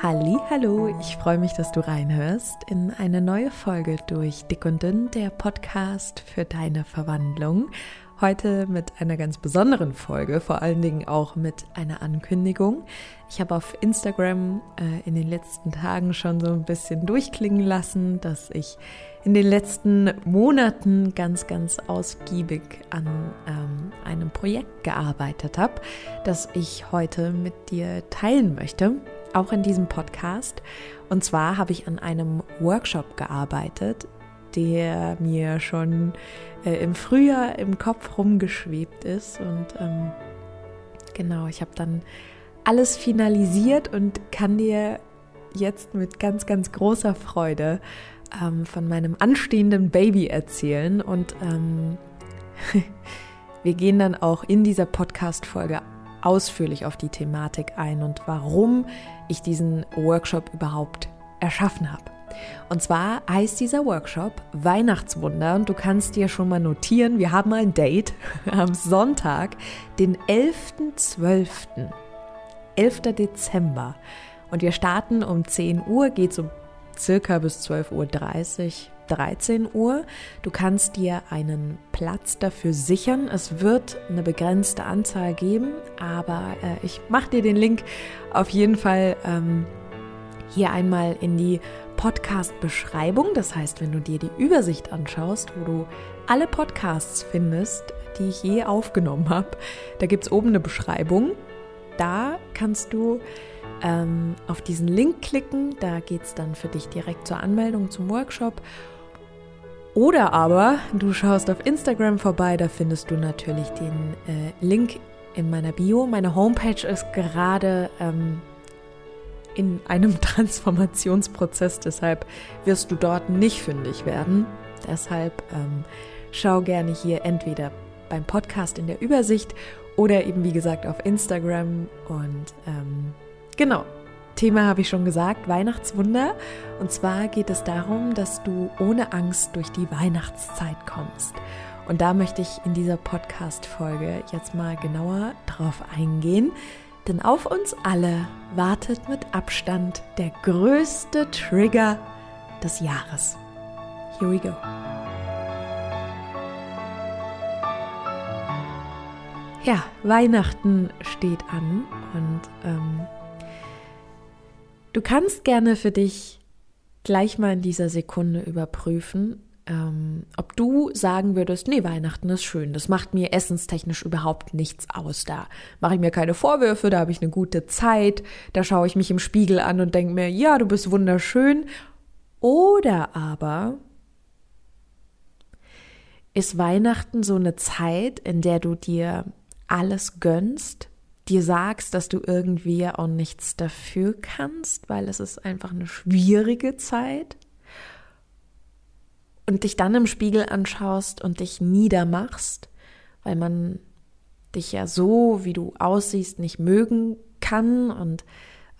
Hallo, ich freue mich, dass du reinhörst in eine neue Folge durch Dick und Dünn, der Podcast für deine Verwandlung. Heute mit einer ganz besonderen Folge, vor allen Dingen auch mit einer Ankündigung. Ich habe auf Instagram äh, in den letzten Tagen schon so ein bisschen durchklingen lassen, dass ich in den letzten Monaten ganz, ganz ausgiebig an ähm, einem Projekt gearbeitet habe, das ich heute mit dir teilen möchte auch in diesem Podcast. Und zwar habe ich an einem Workshop gearbeitet, der mir schon äh, im Frühjahr im Kopf rumgeschwebt ist. Und ähm, genau, ich habe dann alles finalisiert und kann dir jetzt mit ganz, ganz großer Freude ähm, von meinem anstehenden Baby erzählen. Und ähm, wir gehen dann auch in dieser Podcast-Folge ausführlich auf die Thematik ein und warum ich diesen Workshop überhaupt erschaffen habe. Und zwar heißt dieser Workshop Weihnachtswunder und du kannst dir schon mal notieren, wir haben ein Date am Sonntag, den 11.12., 11. Dezember. Und wir starten um 10 Uhr, geht so circa bis 12.30 Uhr 13 Uhr. Du kannst dir einen Platz dafür sichern. Es wird eine begrenzte Anzahl geben, aber äh, ich mache dir den Link auf jeden Fall ähm, hier einmal in die Podcast-Beschreibung. Das heißt, wenn du dir die Übersicht anschaust, wo du alle Podcasts findest, die ich je aufgenommen habe, da gibt es oben eine Beschreibung. Da kannst du ähm, auf diesen Link klicken. Da geht es dann für dich direkt zur Anmeldung zum Workshop. Oder aber du schaust auf Instagram vorbei, da findest du natürlich den äh, Link in meiner Bio. Meine Homepage ist gerade ähm, in einem Transformationsprozess, deshalb wirst du dort nicht fündig werden. Deshalb ähm, schau gerne hier entweder beim Podcast in der Übersicht oder eben wie gesagt auf Instagram und ähm, genau, Thema habe ich schon gesagt, Weihnachtswunder. Und zwar geht es darum, dass du ohne Angst durch die Weihnachtszeit kommst. Und da möchte ich in dieser Podcast-Folge jetzt mal genauer drauf eingehen. Denn auf uns alle wartet mit Abstand der größte Trigger des Jahres. Here we go. Ja, Weihnachten steht an und ähm, Du kannst gerne für dich gleich mal in dieser Sekunde überprüfen, ähm, ob du sagen würdest, nee, Weihnachten ist schön, das macht mir essenstechnisch überhaupt nichts aus. Da mache ich mir keine Vorwürfe, da habe ich eine gute Zeit, da schaue ich mich im Spiegel an und denke mir, ja, du bist wunderschön. Oder aber ist Weihnachten so eine Zeit, in der du dir alles gönnst, dir sagst, dass du irgendwie auch nichts dafür kannst, weil es ist einfach eine schwierige Zeit und dich dann im Spiegel anschaust und dich niedermachst, weil man dich ja so, wie du aussiehst, nicht mögen kann und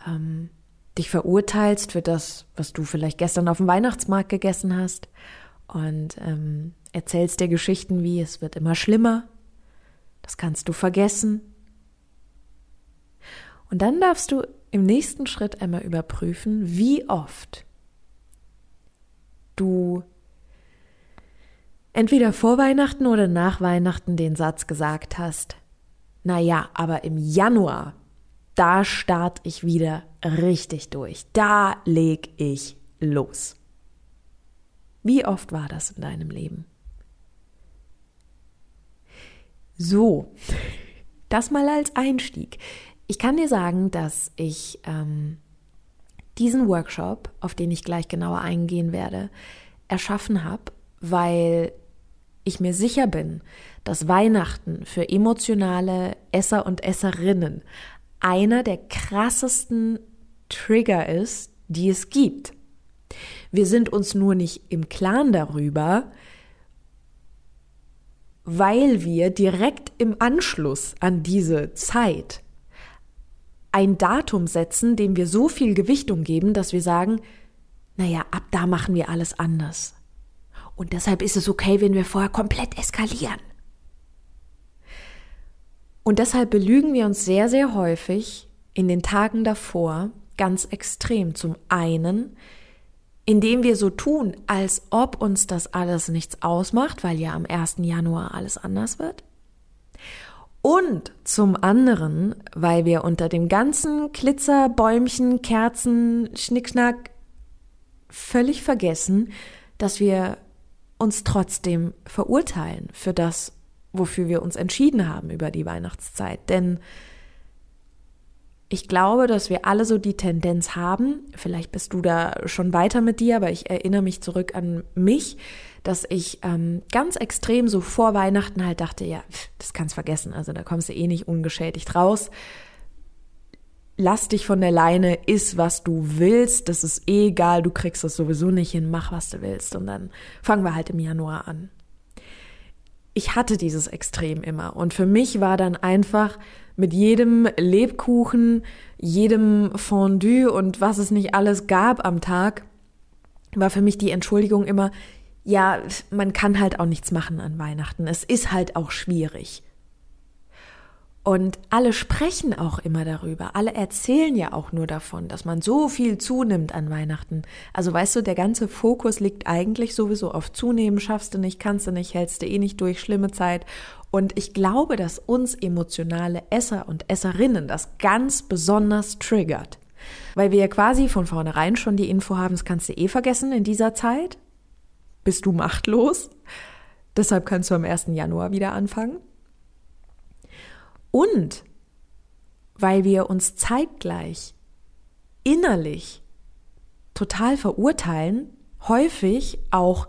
ähm, dich verurteilst für das, was du vielleicht gestern auf dem Weihnachtsmarkt gegessen hast und ähm, erzählst dir Geschichten wie es wird immer schlimmer, das kannst du vergessen und dann darfst du im nächsten Schritt einmal überprüfen, wie oft du entweder vor Weihnachten oder nach Weihnachten den Satz gesagt hast, na ja, aber im Januar, da starte ich wieder richtig durch. Da leg ich los. Wie oft war das in deinem Leben? So, das mal als Einstieg. Ich kann dir sagen, dass ich ähm, diesen Workshop, auf den ich gleich genauer eingehen werde, erschaffen habe, weil ich mir sicher bin, dass Weihnachten für emotionale Esser und Esserinnen einer der krassesten Trigger ist, die es gibt. Wir sind uns nur nicht im Klaren darüber, weil wir direkt im Anschluss an diese Zeit ein Datum setzen, dem wir so viel Gewichtung geben, dass wir sagen, naja, ab da machen wir alles anders. Und deshalb ist es okay, wenn wir vorher komplett eskalieren. Und deshalb belügen wir uns sehr, sehr häufig in den Tagen davor, ganz extrem. Zum einen, indem wir so tun, als ob uns das alles nichts ausmacht, weil ja am 1. Januar alles anders wird. Und zum anderen, weil wir unter dem ganzen Glitzer, Bäumchen, Kerzen, Schnickschnack völlig vergessen, dass wir uns trotzdem verurteilen für das, wofür wir uns entschieden haben über die Weihnachtszeit. Denn ich glaube, dass wir alle so die Tendenz haben, vielleicht bist du da schon weiter mit dir, aber ich erinnere mich zurück an mich, dass ich ähm, ganz extrem so vor Weihnachten halt dachte, ja, das kannst vergessen, also da kommst du eh nicht ungeschädigt raus. Lass dich von der Leine, iss was du willst, das ist eh egal, du kriegst es sowieso nicht hin, mach was du willst. Und dann fangen wir halt im Januar an. Ich hatte dieses Extrem immer. Und für mich war dann einfach mit jedem Lebkuchen, jedem Fondue und was es nicht alles gab am Tag, war für mich die Entschuldigung immer, ja, man kann halt auch nichts machen an Weihnachten. Es ist halt auch schwierig. Und alle sprechen auch immer darüber. Alle erzählen ja auch nur davon, dass man so viel zunimmt an Weihnachten. Also weißt du, der ganze Fokus liegt eigentlich sowieso auf Zunehmen, schaffst du nicht, kannst du nicht, hältst du eh nicht durch, schlimme Zeit. Und ich glaube, dass uns emotionale Esser und Esserinnen das ganz besonders triggert. Weil wir quasi von vornherein schon die Info haben, das kannst du eh vergessen in dieser Zeit. Bist du machtlos. Deshalb kannst du am 1. Januar wieder anfangen. Und weil wir uns zeitgleich innerlich total verurteilen, häufig auch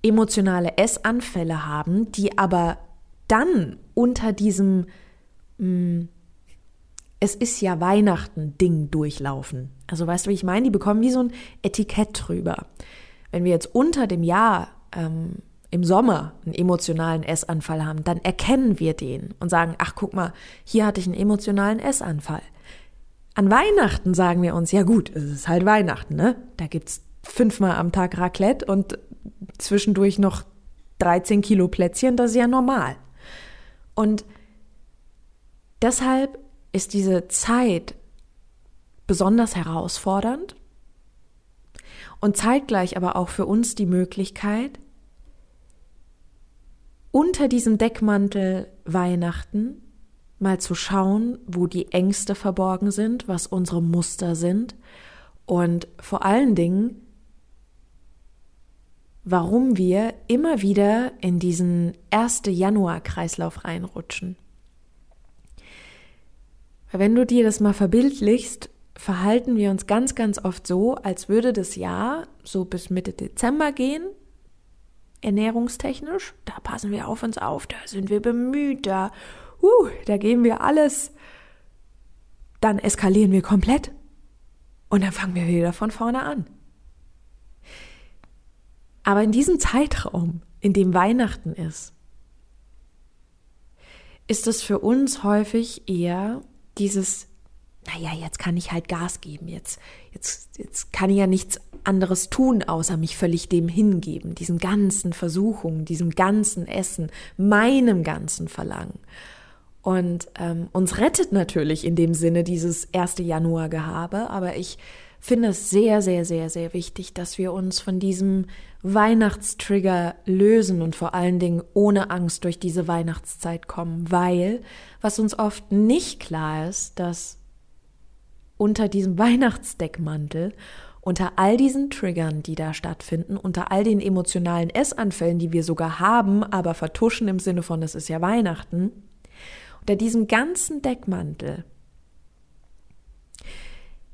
emotionale Essanfälle haben, die aber dann unter diesem mh, mm, es ist ja Weihnachten Ding durchlaufen. Also weißt du, wie ich meine? Die bekommen wie so ein Etikett drüber. Wenn wir jetzt unter dem Jahr ähm, im Sommer einen emotionalen Essanfall haben, dann erkennen wir den und sagen, ach guck mal, hier hatte ich einen emotionalen Essanfall. An Weihnachten sagen wir uns, ja gut, es ist halt Weihnachten, ne? Da gibt's fünfmal am Tag Raclette und zwischendurch noch 13 Kilo Plätzchen, das ist ja normal. Und deshalb ist diese Zeit besonders herausfordernd und zeitgleich aber auch für uns die Möglichkeit, unter diesem Deckmantel Weihnachten mal zu schauen, wo die Ängste verborgen sind, was unsere Muster sind und vor allen Dingen, warum wir immer wieder in diesen 1. Januar-Kreislauf reinrutschen. Wenn du dir das mal verbildlichst, verhalten wir uns ganz, ganz oft so, als würde das Jahr so bis Mitte Dezember gehen, ernährungstechnisch. Da passen wir auf uns auf, da sind wir bemüht, da, uh, da geben wir alles. Dann eskalieren wir komplett und dann fangen wir wieder von vorne an. Aber in diesem Zeitraum, in dem Weihnachten ist, ist es für uns häufig eher dieses, naja, jetzt kann ich halt Gas geben, jetzt, jetzt, jetzt kann ich ja nichts anderes tun, außer mich völlig dem hingeben, diesen ganzen Versuchungen, diesem ganzen Essen, meinem ganzen Verlangen. Und ähm, uns rettet natürlich in dem Sinne dieses 1. Januar-Gehabe, aber ich finde es sehr, sehr, sehr, sehr wichtig, dass wir uns von diesem Weihnachtstrigger lösen und vor allen Dingen ohne Angst durch diese Weihnachtszeit kommen, weil was uns oft nicht klar ist, dass unter diesem Weihnachtsdeckmantel, unter all diesen Triggern, die da stattfinden, unter all den emotionalen Essanfällen, die wir sogar haben, aber vertuschen im Sinne von, es ist ja Weihnachten, unter diesem ganzen Deckmantel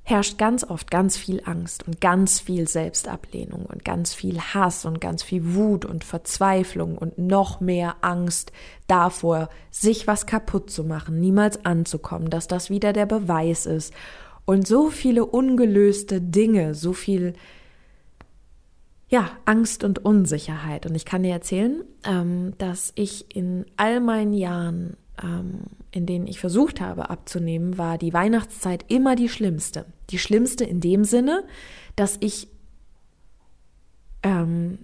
herrscht ganz oft ganz viel Angst und ganz viel Selbstablehnung und ganz viel Hass und ganz viel Wut und Verzweiflung und noch mehr Angst davor, sich was kaputt zu machen, niemals anzukommen, dass das wieder der Beweis ist und so viele ungelöste Dinge, so viel ja, Angst und Unsicherheit. Und ich kann dir erzählen, ähm, dass ich in all meinen Jahren in denen ich versucht habe abzunehmen, war die Weihnachtszeit immer die schlimmste. Die schlimmste in dem Sinne, dass ich ähm,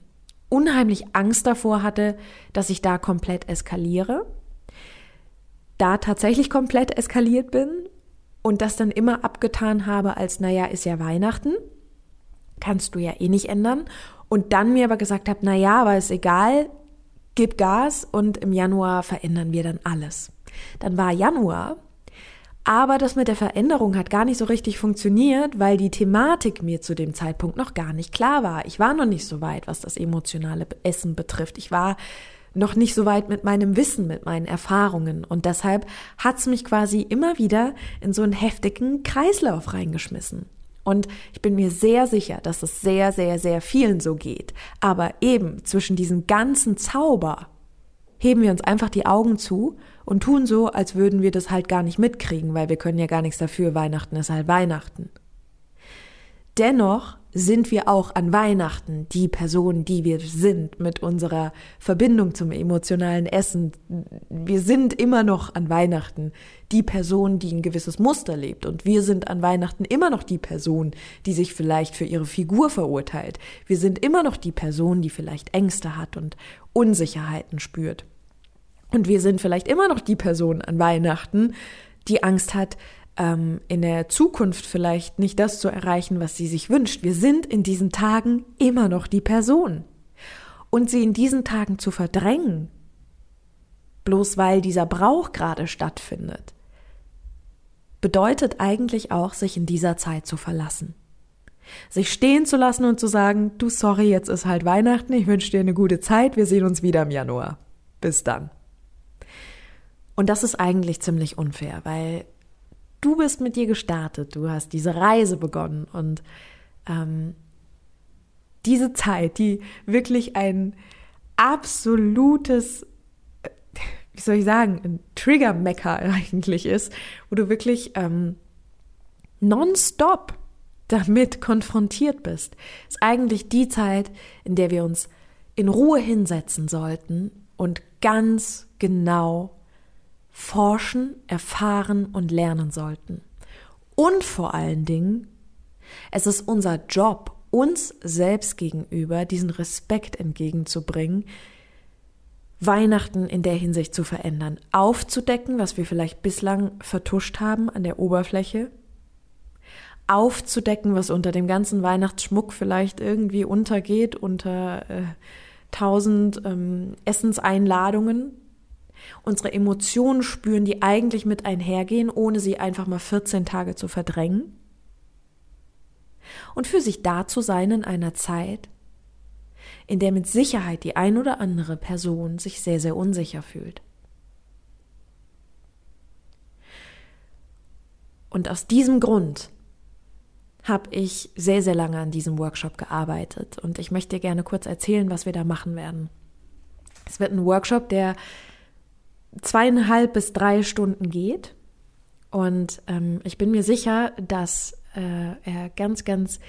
unheimlich Angst davor hatte, dass ich da komplett eskaliere. Da tatsächlich komplett eskaliert bin und das dann immer abgetan habe als, naja, ist ja Weihnachten, kannst du ja eh nicht ändern. Und dann mir aber gesagt habe, naja, aber ist egal, gib Gas und im Januar verändern wir dann alles. Dann war Januar, aber das mit der Veränderung hat gar nicht so richtig funktioniert, weil die Thematik mir zu dem Zeitpunkt noch gar nicht klar war. Ich war noch nicht so weit, was das emotionale Essen betrifft. Ich war noch nicht so weit mit meinem Wissen, mit meinen Erfahrungen. Und deshalb hat's mich quasi immer wieder in so einen heftigen Kreislauf reingeschmissen. Und ich bin mir sehr sicher, dass es sehr, sehr, sehr vielen so geht. Aber eben zwischen diesem ganzen Zauber heben wir uns einfach die Augen zu und tun so, als würden wir das halt gar nicht mitkriegen, weil wir können ja gar nichts dafür, Weihnachten ist halt Weihnachten. Dennoch sind wir auch an Weihnachten die Person, die wir sind mit unserer Verbindung zum emotionalen Essen. Wir sind immer noch an Weihnachten die Person, die ein gewisses Muster lebt. Und wir sind an Weihnachten immer noch die Person, die sich vielleicht für ihre Figur verurteilt. Wir sind immer noch die Person, die vielleicht Ängste hat und Unsicherheiten spürt. Und wir sind vielleicht immer noch die Person an Weihnachten, die Angst hat, ähm, in der Zukunft vielleicht nicht das zu erreichen, was sie sich wünscht. Wir sind in diesen Tagen immer noch die Person. Und sie in diesen Tagen zu verdrängen, bloß weil dieser Brauch gerade stattfindet, bedeutet eigentlich auch, sich in dieser Zeit zu verlassen. Sich stehen zu lassen und zu sagen, du sorry, jetzt ist halt Weihnachten, ich wünsche dir eine gute Zeit, wir sehen uns wieder im Januar. Bis dann. Und das ist eigentlich ziemlich unfair, weil du bist mit dir gestartet, du hast diese Reise begonnen und ähm, diese Zeit, die wirklich ein absolutes, wie soll ich sagen, ein Trigger-Mecker eigentlich ist, wo du wirklich ähm, nonstop damit konfrontiert bist, ist eigentlich die Zeit, in der wir uns in Ruhe hinsetzen sollten und ganz genau forschen, erfahren und lernen sollten. Und vor allen Dingen, es ist unser Job, uns selbst gegenüber diesen Respekt entgegenzubringen, Weihnachten in der Hinsicht zu verändern, aufzudecken, was wir vielleicht bislang vertuscht haben an der Oberfläche, aufzudecken, was unter dem ganzen Weihnachtsschmuck vielleicht irgendwie untergeht, unter äh, tausend ähm, Essenseinladungen, unsere Emotionen spüren, die eigentlich mit einhergehen, ohne sie einfach mal 14 Tage zu verdrängen. Und für sich da zu sein in einer Zeit, in der mit Sicherheit die ein oder andere Person sich sehr, sehr unsicher fühlt. Und aus diesem Grund habe ich sehr, sehr lange an diesem Workshop gearbeitet und ich möchte dir gerne kurz erzählen, was wir da machen werden. Es wird ein Workshop, der zweieinhalb bis drei Stunden geht. Und ähm, ich bin mir sicher, dass äh, er ganz, ganz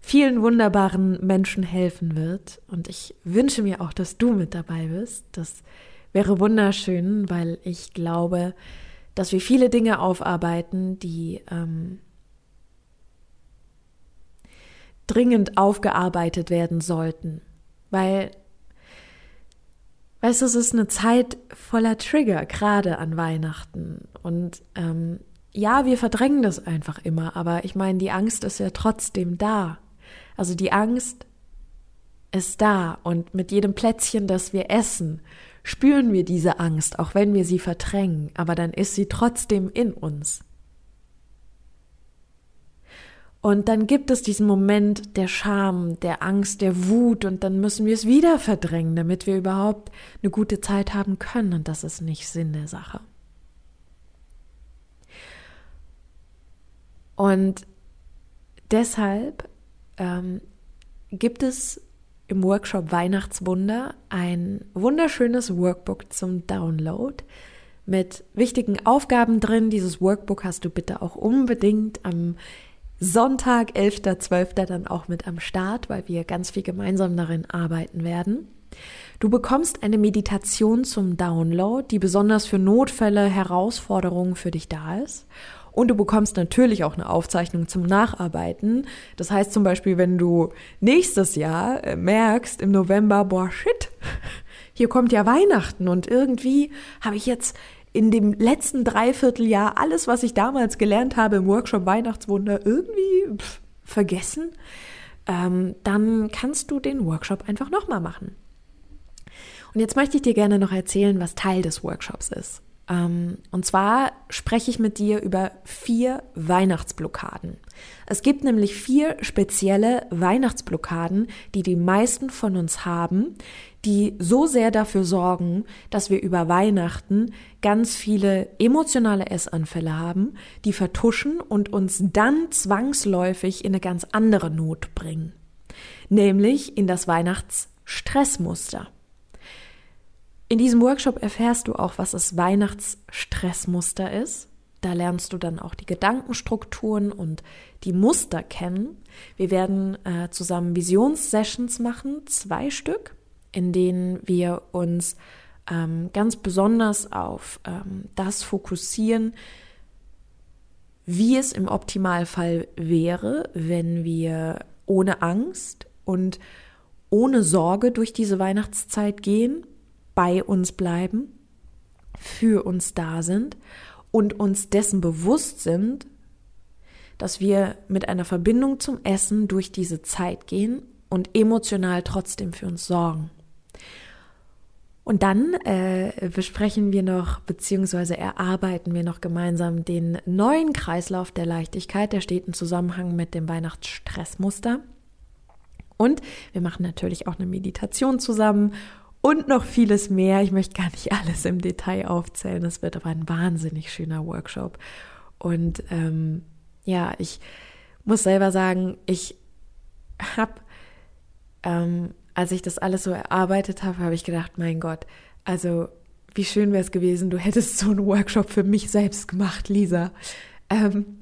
vielen wunderbaren Menschen helfen wird. Und ich wünsche mir auch, dass du mit dabei bist. Das wäre wunderschön, weil ich glaube, dass wir viele Dinge aufarbeiten, die ähm, dringend aufgearbeitet werden sollten. Weil Weißt du, es ist eine Zeit voller Trigger, gerade an Weihnachten. Und ähm, ja, wir verdrängen das einfach immer, aber ich meine, die Angst ist ja trotzdem da. Also die Angst ist da und mit jedem Plätzchen, das wir essen, spüren wir diese Angst, auch wenn wir sie verdrängen, aber dann ist sie trotzdem in uns. Und dann gibt es diesen Moment der Scham, der Angst, der Wut und dann müssen wir es wieder verdrängen, damit wir überhaupt eine gute Zeit haben können. Und das ist nicht Sinn der Sache. Und deshalb ähm, gibt es im Workshop Weihnachtswunder ein wunderschönes Workbook zum Download mit wichtigen Aufgaben drin. Dieses Workbook hast du bitte auch unbedingt am Sonntag, 11.12. dann auch mit am Start, weil wir ganz viel gemeinsam darin arbeiten werden. Du bekommst eine Meditation zum Download, die besonders für Notfälle, Herausforderungen für dich da ist. Und du bekommst natürlich auch eine Aufzeichnung zum Nacharbeiten. Das heißt zum Beispiel, wenn du nächstes Jahr äh, merkst im November, boah, shit, hier kommt ja Weihnachten und irgendwie habe ich jetzt in dem letzten Dreivierteljahr alles, was ich damals gelernt habe im Workshop Weihnachtswunder, irgendwie pff, vergessen, ähm, dann kannst du den Workshop einfach nochmal machen. Und jetzt möchte ich dir gerne noch erzählen, was Teil des Workshops ist. Ähm, und zwar spreche ich mit dir über vier Weihnachtsblockaden. Es gibt nämlich vier spezielle Weihnachtsblockaden, die die meisten von uns haben, die so sehr dafür sorgen, dass wir über Weihnachten ganz viele emotionale Essanfälle haben, die vertuschen und uns dann zwangsläufig in eine ganz andere Not bringen, nämlich in das Weihnachtsstressmuster. In diesem Workshop erfährst du auch, was das Weihnachtsstressmuster ist. Da lernst du dann auch die Gedankenstrukturen und die Muster kennen. Wir werden äh, zusammen Visionssessions machen, zwei Stück, in denen wir uns ähm, ganz besonders auf ähm, das fokussieren, wie es im Optimalfall wäre, wenn wir ohne Angst und ohne Sorge durch diese Weihnachtszeit gehen bei uns bleiben, für uns da sind und uns dessen bewusst sind, dass wir mit einer Verbindung zum Essen durch diese Zeit gehen und emotional trotzdem für uns sorgen. Und dann äh, besprechen wir noch, beziehungsweise erarbeiten wir noch gemeinsam den neuen Kreislauf der Leichtigkeit. Der steht im Zusammenhang mit dem Weihnachtsstressmuster. Und wir machen natürlich auch eine Meditation zusammen und noch vieles mehr. Ich möchte gar nicht alles im Detail aufzählen. Es wird aber ein wahnsinnig schöner Workshop. Und ähm, ja, ich muss selber sagen, ich habe, ähm, als ich das alles so erarbeitet habe, habe ich gedacht, mein Gott, also wie schön wäre es gewesen, du hättest so einen Workshop für mich selbst gemacht, Lisa. Ähm,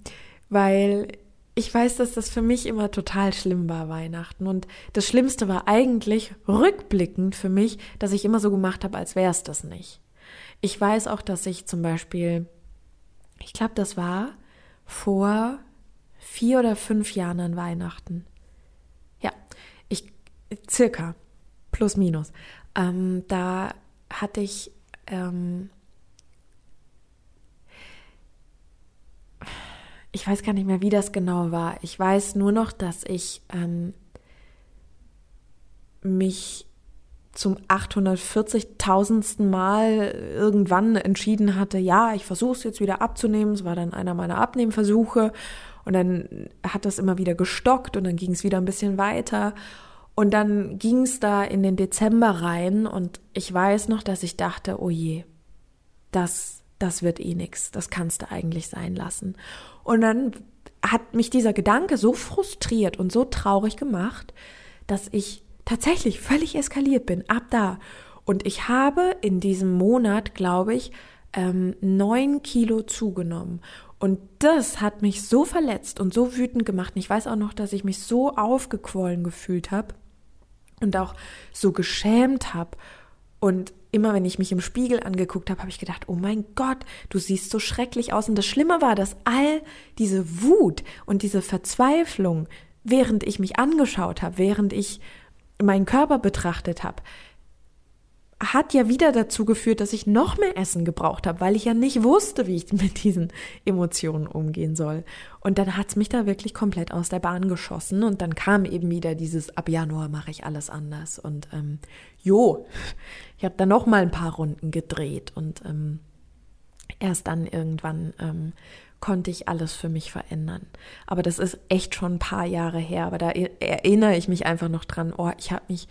weil ich weiß, dass das für mich immer total schlimm war, Weihnachten. Und das Schlimmste war eigentlich rückblickend für mich, dass ich immer so gemacht habe, als wäre es das nicht. Ich weiß auch, dass ich zum Beispiel, ich glaube, das war vor vier oder fünf Jahren an Weihnachten. Circa plus minus. Ähm, da hatte ich ähm, ich weiß gar nicht mehr, wie das genau war. Ich weiß nur noch, dass ich ähm, mich zum 840.000. Mal irgendwann entschieden hatte, ja, ich versuche es jetzt wieder abzunehmen. Es war dann einer meiner Abnehmversuche. Und dann hat das immer wieder gestockt und dann ging es wieder ein bisschen weiter. Und dann ging es da in den Dezember rein und ich weiß noch, dass ich dachte, oh je, das das wird eh nix, das kannst du eigentlich sein lassen. Und dann hat mich dieser Gedanke so frustriert und so traurig gemacht, dass ich tatsächlich völlig eskaliert bin, ab da. Und ich habe in diesem Monat, glaube ich, ähm, neun Kilo zugenommen. Und das hat mich so verletzt und so wütend gemacht. Und ich weiß auch noch, dass ich mich so aufgequollen gefühlt habe und auch so geschämt habe. Und immer wenn ich mich im Spiegel angeguckt habe, habe ich gedacht, oh mein Gott, du siehst so schrecklich aus. Und das Schlimme war, dass all diese Wut und diese Verzweiflung, während ich mich angeschaut habe, während ich meinen Körper betrachtet habe, hat ja wieder dazu geführt, dass ich noch mehr Essen gebraucht habe, weil ich ja nicht wusste, wie ich mit diesen Emotionen umgehen soll. Und dann hat's mich da wirklich komplett aus der Bahn geschossen und dann kam eben wieder dieses, ab Januar mache ich alles anders. Und ähm, jo, ich habe dann noch mal ein paar Runden gedreht und ähm, erst dann irgendwann ähm, konnte ich alles für mich verändern. Aber das ist echt schon ein paar Jahre her. Aber da erinnere ich mich einfach noch dran, oh, ich habe mich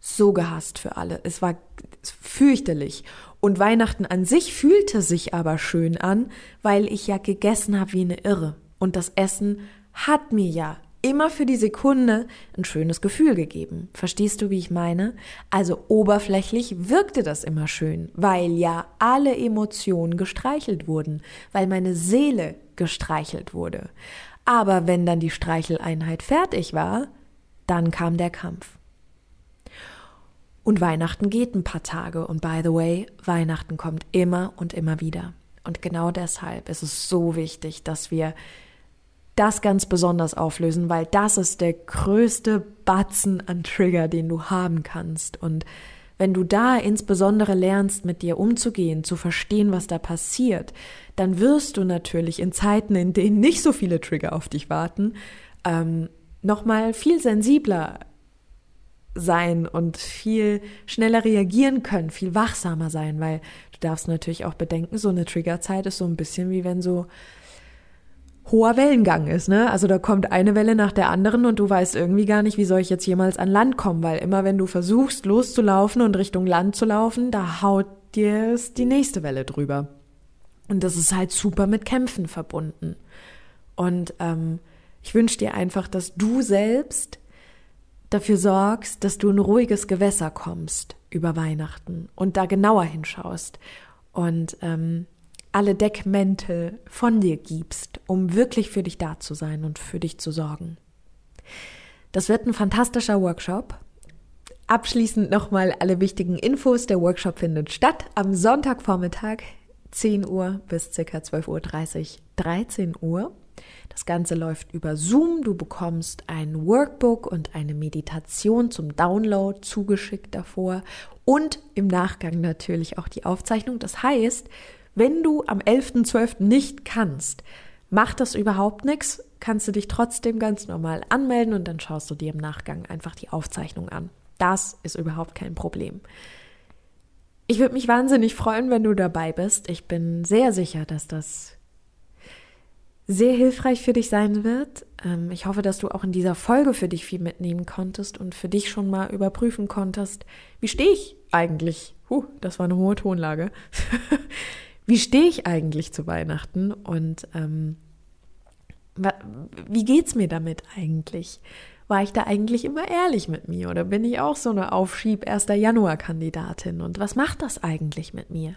so gehasst für alle. Es war fürchterlich. Und Weihnachten an sich fühlte sich aber schön an, weil ich ja gegessen habe wie eine Irre. Und das Essen hat mir ja immer für die Sekunde ein schönes Gefühl gegeben. Verstehst du, wie ich meine? Also oberflächlich wirkte das immer schön, weil ja alle Emotionen gestreichelt wurden, weil meine Seele gestreichelt wurde. Aber wenn dann die Streicheleinheit fertig war, dann kam der Kampf. Und Weihnachten geht ein paar Tage. Und by the way, Weihnachten kommt immer und immer wieder. Und genau deshalb ist es so wichtig, dass wir das ganz besonders auflösen, weil das ist der größte Batzen an Trigger, den du haben kannst. Und wenn du da insbesondere lernst, mit dir umzugehen, zu verstehen, was da passiert, dann wirst du natürlich in Zeiten, in denen nicht so viele Trigger auf dich warten, ähm, nochmal viel sensibler sein und viel schneller reagieren können, viel wachsamer sein, weil du darfst natürlich auch bedenken, so eine Triggerzeit ist so ein bisschen wie wenn so hoher Wellengang ist, ne? Also da kommt eine Welle nach der anderen und du weißt irgendwie gar nicht, wie soll ich jetzt jemals an Land kommen, weil immer wenn du versuchst loszulaufen und Richtung Land zu laufen, da haut dir die nächste Welle drüber. Und das ist halt super mit Kämpfen verbunden. Und ähm, ich wünsche dir einfach, dass du selbst dafür sorgst, dass du in ruhiges Gewässer kommst über Weihnachten und da genauer hinschaust und ähm, alle Deckmäntel von dir gibst, um wirklich für dich da zu sein und für dich zu sorgen. Das wird ein fantastischer Workshop. Abschließend nochmal alle wichtigen Infos. Der Workshop findet statt am Sonntagvormittag 10 Uhr bis ca. 12.30 Uhr, 13 Uhr. Das Ganze läuft über Zoom. Du bekommst ein Workbook und eine Meditation zum Download zugeschickt davor und im Nachgang natürlich auch die Aufzeichnung. Das heißt, wenn du am 11.12. nicht kannst, macht das überhaupt nichts, kannst du dich trotzdem ganz normal anmelden und dann schaust du dir im Nachgang einfach die Aufzeichnung an. Das ist überhaupt kein Problem. Ich würde mich wahnsinnig freuen, wenn du dabei bist. Ich bin sehr sicher, dass das sehr hilfreich für dich sein wird. Ähm, ich hoffe, dass du auch in dieser Folge für dich viel mitnehmen konntest und für dich schon mal überprüfen konntest, wie stehe ich eigentlich? Huh, das war eine hohe Tonlage. wie stehe ich eigentlich zu Weihnachten und ähm, wie geht's mir damit eigentlich? War ich da eigentlich immer ehrlich mit mir oder bin ich auch so eine Aufschieb 1. Januar Kandidatin und was macht das eigentlich mit mir?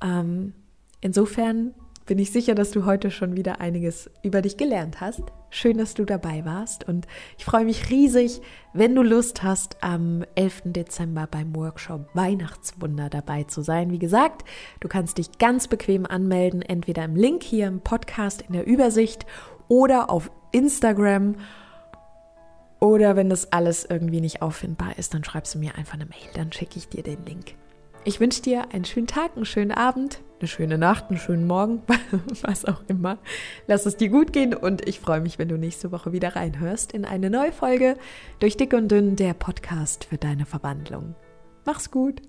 Ähm, insofern bin ich sicher, dass du heute schon wieder einiges über dich gelernt hast. Schön, dass du dabei warst und ich freue mich riesig, wenn du Lust hast, am 11. Dezember beim Workshop Weihnachtswunder dabei zu sein. Wie gesagt, du kannst dich ganz bequem anmelden, entweder im Link hier im Podcast in der Übersicht oder auf Instagram. Oder wenn das alles irgendwie nicht auffindbar ist, dann schreibst du mir einfach eine Mail, dann schicke ich dir den Link. Ich wünsche dir einen schönen Tag, einen schönen Abend, eine schöne Nacht, einen schönen Morgen, was auch immer. Lass es dir gut gehen und ich freue mich, wenn du nächste Woche wieder reinhörst in eine neue Folge durch Dick und Dünn, der Podcast für deine Verwandlung. Mach's gut.